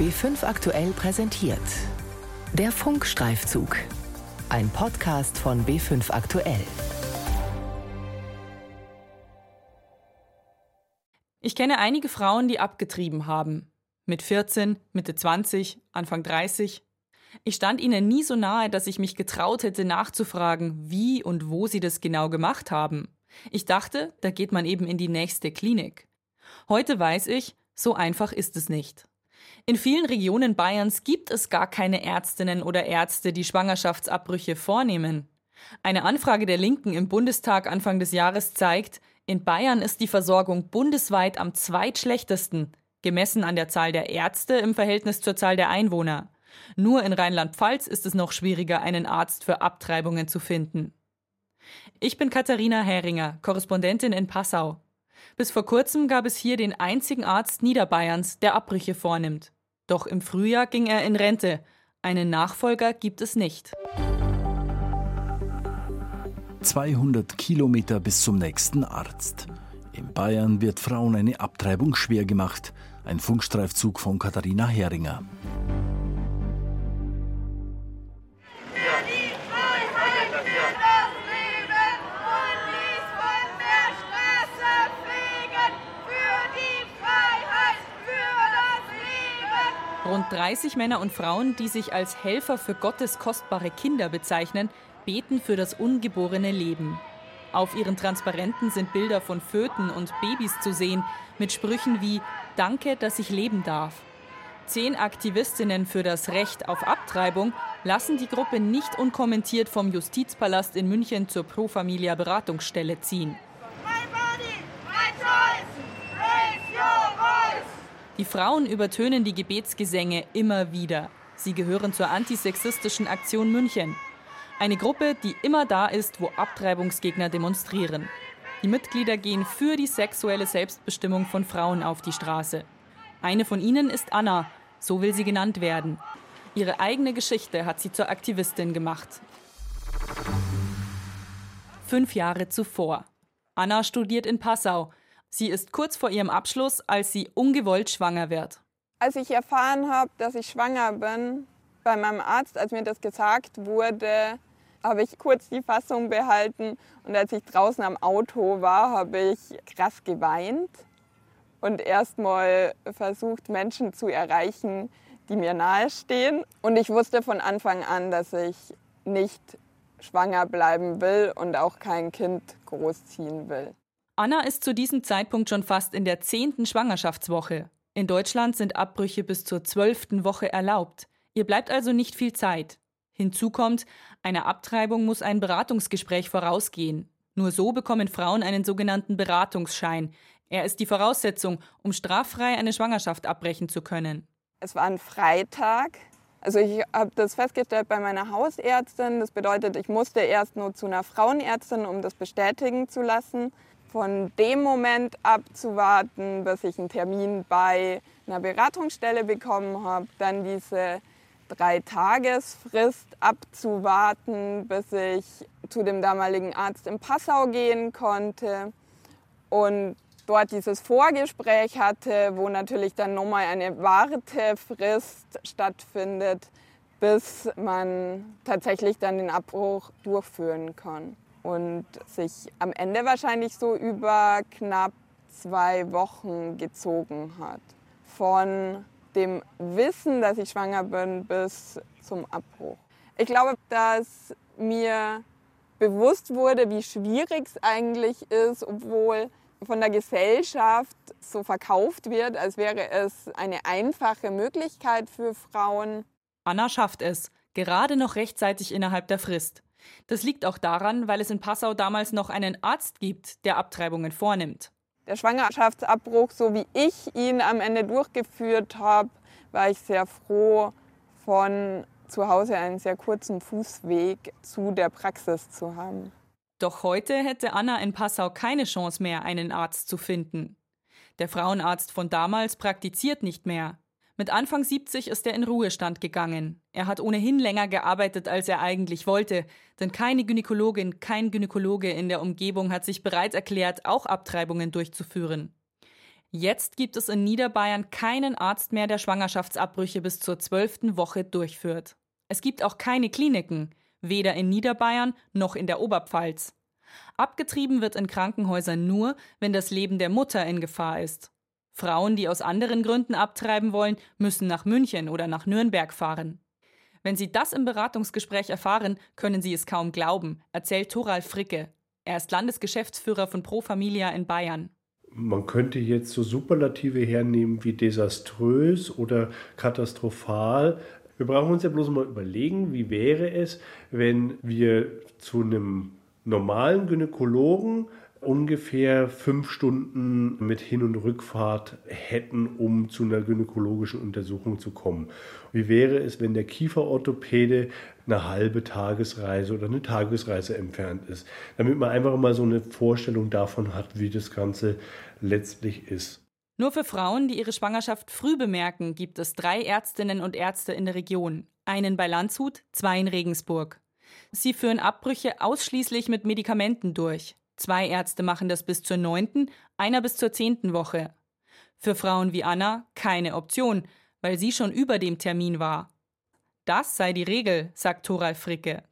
B5 aktuell präsentiert. Der Funkstreifzug. Ein Podcast von B5 aktuell. Ich kenne einige Frauen, die abgetrieben haben. Mit 14, Mitte 20, Anfang 30. Ich stand ihnen nie so nahe, dass ich mich getraut hätte nachzufragen, wie und wo sie das genau gemacht haben. Ich dachte, da geht man eben in die nächste Klinik. Heute weiß ich, so einfach ist es nicht. In vielen Regionen Bayerns gibt es gar keine Ärztinnen oder Ärzte, die Schwangerschaftsabbrüche vornehmen. Eine Anfrage der Linken im Bundestag Anfang des Jahres zeigt, in Bayern ist die Versorgung bundesweit am zweitschlechtesten, gemessen an der Zahl der Ärzte im Verhältnis zur Zahl der Einwohner. Nur in Rheinland-Pfalz ist es noch schwieriger, einen Arzt für Abtreibungen zu finden. Ich bin Katharina Heringer, Korrespondentin in Passau. Bis vor kurzem gab es hier den einzigen Arzt Niederbayerns, der Abbrüche vornimmt. Doch im Frühjahr ging er in Rente. Einen Nachfolger gibt es nicht. 200 Kilometer bis zum nächsten Arzt. In Bayern wird Frauen eine Abtreibung schwer gemacht. Ein Funkstreifzug von Katharina Heringer. Rund 30 Männer und Frauen, die sich als Helfer für Gottes kostbare Kinder bezeichnen, beten für das ungeborene Leben. Auf ihren Transparenten sind Bilder von Föten und Babys zu sehen, mit Sprüchen wie Danke, dass ich leben darf. Zehn Aktivistinnen für das Recht auf Abtreibung lassen die Gruppe nicht unkommentiert vom Justizpalast in München zur Pro Familia Beratungsstelle ziehen. Die Frauen übertönen die Gebetsgesänge immer wieder. Sie gehören zur antisexistischen Aktion München. Eine Gruppe, die immer da ist, wo Abtreibungsgegner demonstrieren. Die Mitglieder gehen für die sexuelle Selbstbestimmung von Frauen auf die Straße. Eine von ihnen ist Anna, so will sie genannt werden. Ihre eigene Geschichte hat sie zur Aktivistin gemacht. Fünf Jahre zuvor. Anna studiert in Passau, Sie ist kurz vor ihrem Abschluss, als sie ungewollt schwanger wird. Als ich erfahren habe, dass ich schwanger bin, bei meinem Arzt, als mir das gesagt wurde, habe ich kurz die Fassung behalten und als ich draußen am Auto war, habe ich krass geweint und erstmal versucht, Menschen zu erreichen, die mir nahestehen. Und ich wusste von Anfang an, dass ich nicht schwanger bleiben will und auch kein Kind großziehen will. Anna ist zu diesem Zeitpunkt schon fast in der zehnten Schwangerschaftswoche. In Deutschland sind Abbrüche bis zur zwölften Woche erlaubt. Ihr bleibt also nicht viel Zeit. Hinzu kommt, einer Abtreibung muss ein Beratungsgespräch vorausgehen. Nur so bekommen Frauen einen sogenannten Beratungsschein. Er ist die Voraussetzung, um straffrei eine Schwangerschaft abbrechen zu können. Es war ein Freitag. Also ich habe das festgestellt bei meiner Hausärztin. Das bedeutet, ich musste erst nur zu einer Frauenärztin, um das bestätigen zu lassen von dem Moment abzuwarten, bis ich einen Termin bei einer Beratungsstelle bekommen habe, dann diese drei Tagesfrist abzuwarten, bis ich zu dem damaligen Arzt in Passau gehen konnte und dort dieses Vorgespräch hatte, wo natürlich dann nochmal eine Wartefrist stattfindet, bis man tatsächlich dann den Abbruch durchführen kann und sich am Ende wahrscheinlich so über knapp zwei Wochen gezogen hat. Von dem Wissen, dass ich schwanger bin, bis zum Abbruch. Ich glaube, dass mir bewusst wurde, wie schwierig es eigentlich ist, obwohl von der Gesellschaft so verkauft wird, als wäre es eine einfache Möglichkeit für Frauen. Anna schafft es, gerade noch rechtzeitig innerhalb der Frist. Das liegt auch daran, weil es in Passau damals noch einen Arzt gibt, der Abtreibungen vornimmt. Der Schwangerschaftsabbruch, so wie ich ihn am Ende durchgeführt habe, war ich sehr froh, von zu Hause einen sehr kurzen Fußweg zu der Praxis zu haben. Doch heute hätte Anna in Passau keine Chance mehr, einen Arzt zu finden. Der Frauenarzt von damals praktiziert nicht mehr. Mit Anfang 70 ist er in Ruhestand gegangen. Er hat ohnehin länger gearbeitet, als er eigentlich wollte, denn keine Gynäkologin, kein Gynäkologe in der Umgebung hat sich bereit erklärt, auch Abtreibungen durchzuführen. Jetzt gibt es in Niederbayern keinen Arzt mehr, der Schwangerschaftsabbrüche bis zur zwölften Woche durchführt. Es gibt auch keine Kliniken, weder in Niederbayern noch in der Oberpfalz. Abgetrieben wird in Krankenhäusern nur, wenn das Leben der Mutter in Gefahr ist. Frauen, die aus anderen Gründen abtreiben wollen, müssen nach München oder nach Nürnberg fahren. Wenn Sie das im Beratungsgespräch erfahren, können Sie es kaum glauben, erzählt Toral Fricke. Er ist Landesgeschäftsführer von Pro Familia in Bayern. Man könnte jetzt so Superlative hernehmen wie desaströs oder katastrophal. Wir brauchen uns ja bloß mal überlegen, wie wäre es, wenn wir zu einem normalen Gynäkologen ungefähr fünf Stunden mit Hin- und Rückfahrt hätten, um zu einer gynäkologischen Untersuchung zu kommen. Wie wäre es, wenn der Kieferorthopäde eine halbe Tagesreise oder eine Tagesreise entfernt ist? Damit man einfach mal so eine Vorstellung davon hat, wie das Ganze letztlich ist. Nur für Frauen, die ihre Schwangerschaft früh bemerken, gibt es drei Ärztinnen und Ärzte in der Region. Einen bei Landshut, zwei in Regensburg. Sie führen Abbrüche ausschließlich mit Medikamenten durch. Zwei Ärzte machen das bis zur neunten, einer bis zur zehnten Woche. Für Frauen wie Anna keine Option, weil sie schon über dem Termin war. Das sei die Regel, sagt Thoral Fricke.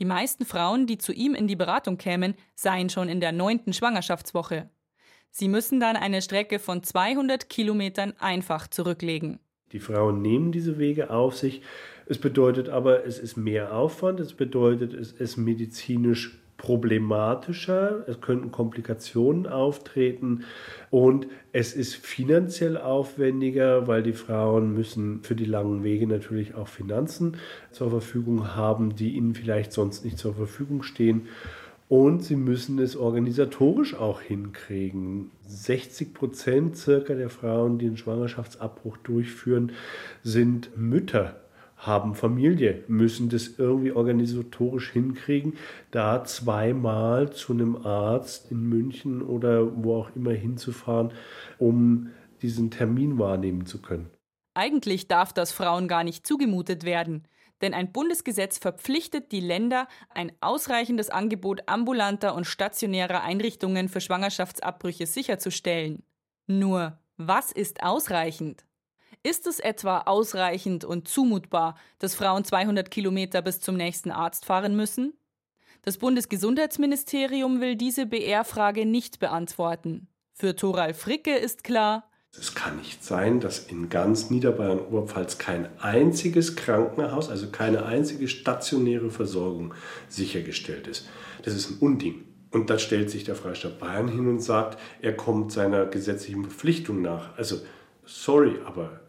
Die meisten Frauen, die zu ihm in die Beratung kämen, seien schon in der neunten Schwangerschaftswoche. Sie müssen dann eine Strecke von 200 Kilometern einfach zurücklegen. Die Frauen nehmen diese Wege auf sich. Es bedeutet aber, es ist mehr Aufwand. Es bedeutet, es ist medizinisch problematischer, es könnten Komplikationen auftreten und es ist finanziell aufwendiger, weil die Frauen müssen für die langen Wege natürlich auch Finanzen zur Verfügung haben, die ihnen vielleicht sonst nicht zur Verfügung stehen. Und sie müssen es organisatorisch auch hinkriegen. 60 Prozent circa der Frauen, die einen Schwangerschaftsabbruch durchführen, sind Mütter haben Familie, müssen das irgendwie organisatorisch hinkriegen, da zweimal zu einem Arzt in München oder wo auch immer hinzufahren, um diesen Termin wahrnehmen zu können. Eigentlich darf das Frauen gar nicht zugemutet werden, denn ein Bundesgesetz verpflichtet die Länder, ein ausreichendes Angebot ambulanter und stationärer Einrichtungen für Schwangerschaftsabbrüche sicherzustellen. Nur, was ist ausreichend? Ist es etwa ausreichend und zumutbar, dass Frauen 200 Kilometer bis zum nächsten Arzt fahren müssen? Das Bundesgesundheitsministerium will diese BR-Frage nicht beantworten. Für Toral Fricke ist klar, es kann nicht sein, dass in ganz Niederbayern Oberpfalz kein einziges Krankenhaus, also keine einzige stationäre Versorgung sichergestellt ist. Das ist ein Unding. Und da stellt sich der Freistaat Bayern hin und sagt, er kommt seiner gesetzlichen Verpflichtung nach. Also, sorry, aber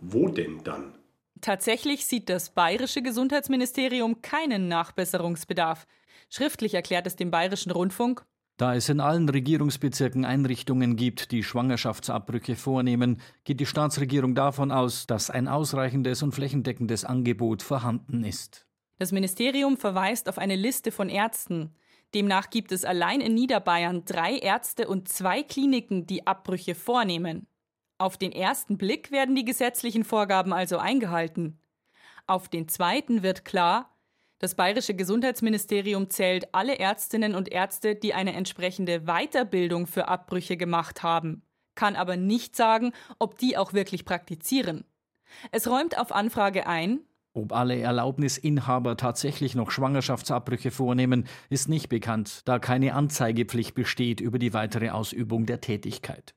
wo denn dann? Tatsächlich sieht das bayerische Gesundheitsministerium keinen Nachbesserungsbedarf. Schriftlich erklärt es dem bayerischen Rundfunk, da es in allen Regierungsbezirken Einrichtungen gibt, die Schwangerschaftsabbrüche vornehmen, geht die Staatsregierung davon aus, dass ein ausreichendes und flächendeckendes Angebot vorhanden ist. Das Ministerium verweist auf eine Liste von Ärzten. Demnach gibt es allein in Niederbayern drei Ärzte und zwei Kliniken, die Abbrüche vornehmen. Auf den ersten Blick werden die gesetzlichen Vorgaben also eingehalten. Auf den zweiten wird klar, das bayerische Gesundheitsministerium zählt alle Ärztinnen und Ärzte, die eine entsprechende Weiterbildung für Abbrüche gemacht haben, kann aber nicht sagen, ob die auch wirklich praktizieren. Es räumt auf Anfrage ein, ob alle Erlaubnisinhaber tatsächlich noch Schwangerschaftsabbrüche vornehmen, ist nicht bekannt, da keine Anzeigepflicht besteht über die weitere Ausübung der Tätigkeit.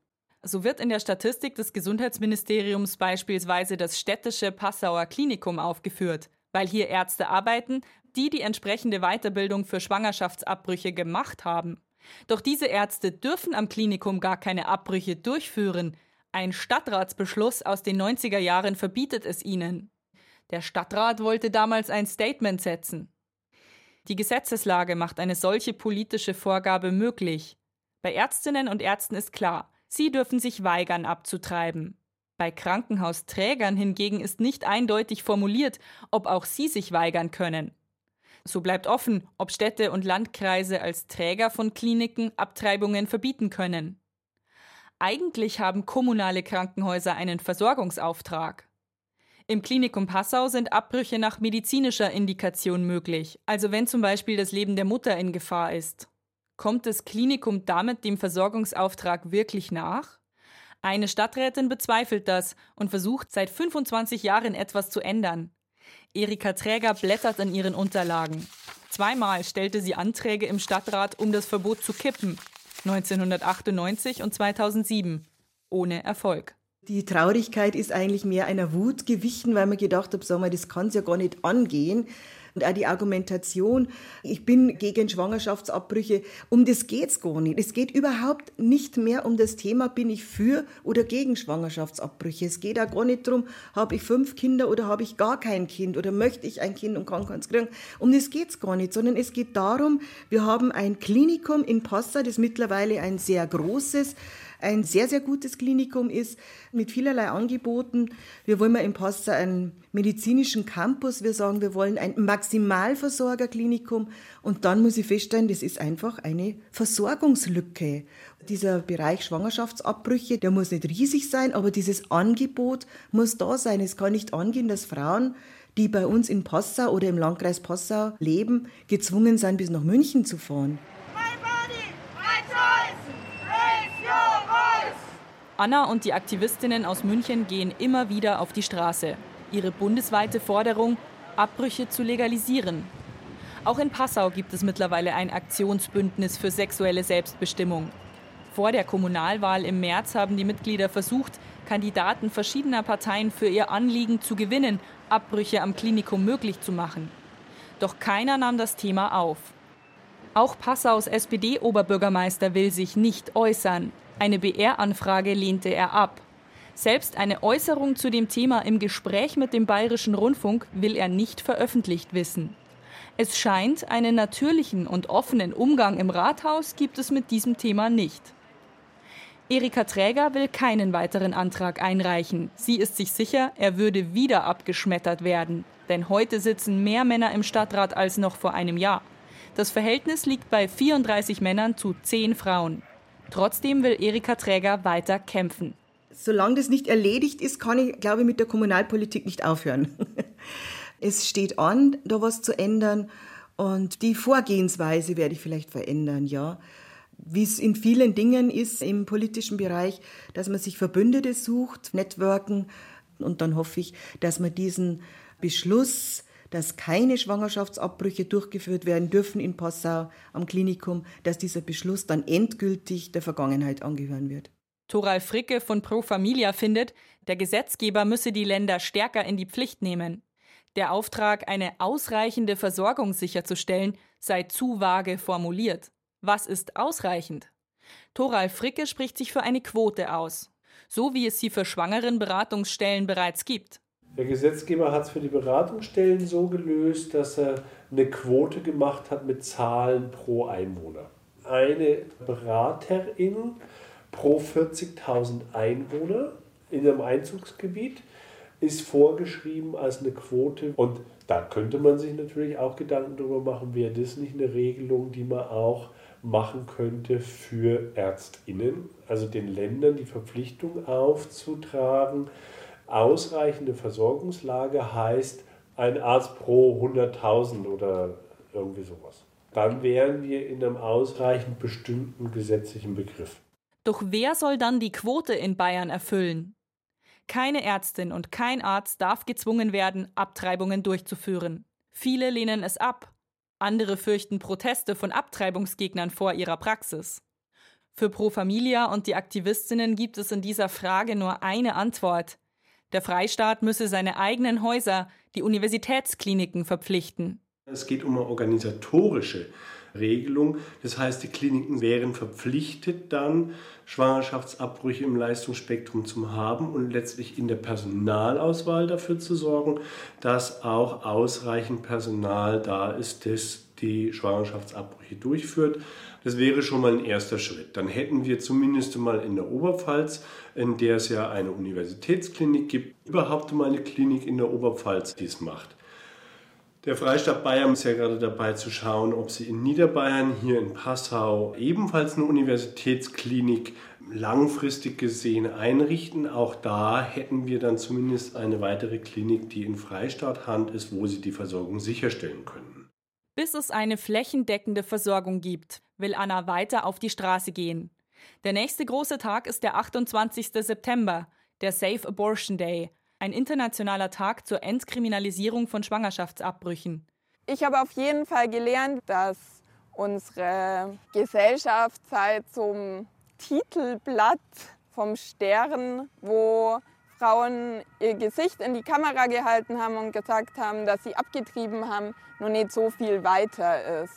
So wird in der Statistik des Gesundheitsministeriums beispielsweise das städtische Passauer Klinikum aufgeführt, weil hier Ärzte arbeiten, die die entsprechende Weiterbildung für Schwangerschaftsabbrüche gemacht haben. Doch diese Ärzte dürfen am Klinikum gar keine Abbrüche durchführen. Ein Stadtratsbeschluss aus den 90er Jahren verbietet es ihnen. Der Stadtrat wollte damals ein Statement setzen. Die Gesetzeslage macht eine solche politische Vorgabe möglich. Bei Ärztinnen und Ärzten ist klar, Sie dürfen sich weigern abzutreiben. Bei Krankenhausträgern hingegen ist nicht eindeutig formuliert, ob auch sie sich weigern können. So bleibt offen, ob Städte und Landkreise als Träger von Kliniken Abtreibungen verbieten können. Eigentlich haben kommunale Krankenhäuser einen Versorgungsauftrag. Im Klinikum Passau sind Abbrüche nach medizinischer Indikation möglich, also wenn zum Beispiel das Leben der Mutter in Gefahr ist. Kommt das Klinikum damit dem Versorgungsauftrag wirklich nach? Eine Stadträtin bezweifelt das und versucht seit 25 Jahren etwas zu ändern. Erika Träger blättert in ihren Unterlagen. Zweimal stellte sie Anträge im Stadtrat, um das Verbot zu kippen. 1998 und 2007. Ohne Erfolg. Die Traurigkeit ist eigentlich mehr einer Wut gewichen, weil man gedacht hat, sag mal, das kann es ja gar nicht angehen. Und auch die Argumentation, ich bin gegen Schwangerschaftsabbrüche, um das geht es gar nicht. Es geht überhaupt nicht mehr um das Thema, bin ich für oder gegen Schwangerschaftsabbrüche. Es geht auch gar nicht darum, habe ich fünf Kinder oder habe ich gar kein Kind oder möchte ich ein Kind und kann keins kriegen. Um das geht es gar nicht, sondern es geht darum, wir haben ein Klinikum in Passau, das mittlerweile ein sehr großes, ein sehr, sehr gutes Klinikum ist, mit vielerlei Angeboten. Wir wollen mal in Passau einen medizinischen Campus. Wir sagen, wir wollen ein Maximalversorgerklinikum. Und dann muss ich feststellen, das ist einfach eine Versorgungslücke. Dieser Bereich Schwangerschaftsabbrüche, der muss nicht riesig sein, aber dieses Angebot muss da sein. Es kann nicht angehen, dass Frauen die bei uns in Passau oder im Landkreis Passau leben, gezwungen sind, bis nach München zu fahren. Anna und die Aktivistinnen aus München gehen immer wieder auf die Straße. Ihre bundesweite Forderung, Abbrüche zu legalisieren. Auch in Passau gibt es mittlerweile ein Aktionsbündnis für sexuelle Selbstbestimmung. Vor der Kommunalwahl im März haben die Mitglieder versucht, Kandidaten verschiedener Parteien für ihr Anliegen zu gewinnen, Abbrüche am Klinikum möglich zu machen. Doch keiner nahm das Thema auf. Auch Passaus SPD-Oberbürgermeister will sich nicht äußern. Eine BR-Anfrage lehnte er ab. Selbst eine Äußerung zu dem Thema im Gespräch mit dem Bayerischen Rundfunk will er nicht veröffentlicht wissen. Es scheint, einen natürlichen und offenen Umgang im Rathaus gibt es mit diesem Thema nicht. Erika Träger will keinen weiteren Antrag einreichen. Sie ist sich sicher, er würde wieder abgeschmettert werden. Denn heute sitzen mehr Männer im Stadtrat als noch vor einem Jahr. Das Verhältnis liegt bei 34 Männern zu 10 Frauen. Trotzdem will Erika Träger weiter kämpfen. Solange das nicht erledigt ist, kann ich, glaube ich, mit der Kommunalpolitik nicht aufhören. Es steht an, da was zu ändern und die Vorgehensweise werde ich vielleicht verändern, ja. Wie es in vielen Dingen ist im politischen Bereich, dass man sich Verbündete sucht, Networken und dann hoffe ich, dass man diesen Beschluss dass keine Schwangerschaftsabbrüche durchgeführt werden dürfen in Passau am Klinikum, dass dieser Beschluss dann endgültig der Vergangenheit angehören wird. Toral Fricke von Pro Familia findet, der Gesetzgeber müsse die Länder stärker in die Pflicht nehmen. Der Auftrag, eine ausreichende Versorgung sicherzustellen, sei zu vage formuliert. Was ist ausreichend? Toral Fricke spricht sich für eine Quote aus, so wie es sie für schwangeren Beratungsstellen bereits gibt. Der Gesetzgeber hat es für die Beratungsstellen so gelöst, dass er eine Quote gemacht hat mit Zahlen pro Einwohner. Eine Beraterin pro 40.000 Einwohner in einem Einzugsgebiet ist vorgeschrieben als eine Quote. Und da könnte man sich natürlich auch Gedanken darüber machen, wäre das nicht eine Regelung, die man auch machen könnte für Ärztinnen, also den Ländern die Verpflichtung aufzutragen, ausreichende Versorgungslage heißt ein Arzt pro 100.000 oder irgendwie sowas. Dann wären wir in einem ausreichend bestimmten gesetzlichen Begriff. Doch wer soll dann die Quote in Bayern erfüllen? Keine Ärztin und kein Arzt darf gezwungen werden, Abtreibungen durchzuführen. Viele lehnen es ab. Andere fürchten Proteste von Abtreibungsgegnern vor ihrer Praxis. Für Pro Familia und die Aktivistinnen gibt es in dieser Frage nur eine Antwort. Der Freistaat müsse seine eigenen Häuser, die Universitätskliniken, verpflichten. Es geht um eine organisatorische Regelung. Das heißt, die Kliniken wären verpflichtet, dann Schwangerschaftsabbrüche im Leistungsspektrum zu haben und letztlich in der Personalauswahl dafür zu sorgen, dass auch ausreichend Personal da ist, das die Schwangerschaftsabbrüche durchführt. Das wäre schon mal ein erster Schritt. Dann hätten wir zumindest mal in der Oberpfalz, in der es ja eine Universitätsklinik gibt, überhaupt mal eine Klinik in der Oberpfalz, die es macht. Der Freistaat Bayern ist ja gerade dabei zu schauen, ob sie in Niederbayern, hier in Passau, ebenfalls eine Universitätsklinik langfristig gesehen einrichten. Auch da hätten wir dann zumindest eine weitere Klinik, die in Freistaathand ist, wo sie die Versorgung sicherstellen können. Bis es eine flächendeckende Versorgung gibt, will Anna weiter auf die Straße gehen. Der nächste große Tag ist der 28. September, der Safe Abortion Day, ein internationaler Tag zur Entkriminalisierung von Schwangerschaftsabbrüchen. Ich habe auf jeden Fall gelernt, dass unsere Gesellschaft seit zum Titelblatt vom Stern, wo Frauen ihr Gesicht in die Kamera gehalten haben und gesagt haben, dass sie abgetrieben haben, noch nicht so viel weiter ist.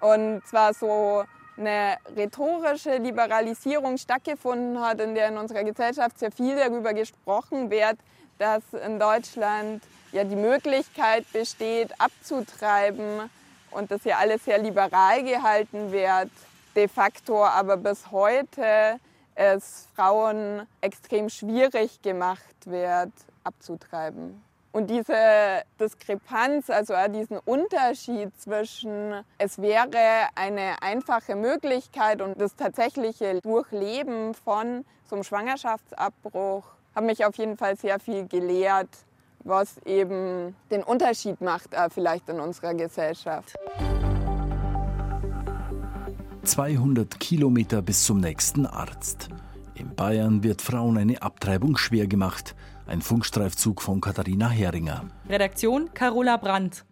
Und zwar so eine rhetorische Liberalisierung stattgefunden hat, in der in unserer Gesellschaft sehr viel darüber gesprochen wird, dass in Deutschland ja die Möglichkeit besteht, abzutreiben und das ja alles sehr liberal gehalten wird. De facto aber bis heute es Frauen extrem schwierig gemacht wird, abzutreiben. Und diese Diskrepanz, also diesen Unterschied zwischen, es wäre eine einfache Möglichkeit und das tatsächliche Durchleben von so einem Schwangerschaftsabbruch, hat mich auf jeden Fall sehr viel gelehrt, was eben den Unterschied macht vielleicht in unserer Gesellschaft. 200 Kilometer bis zum nächsten Arzt. In Bayern wird Frauen eine Abtreibung schwer gemacht. Ein Funkstreifzug von Katharina Heringer. Redaktion Carola Brandt.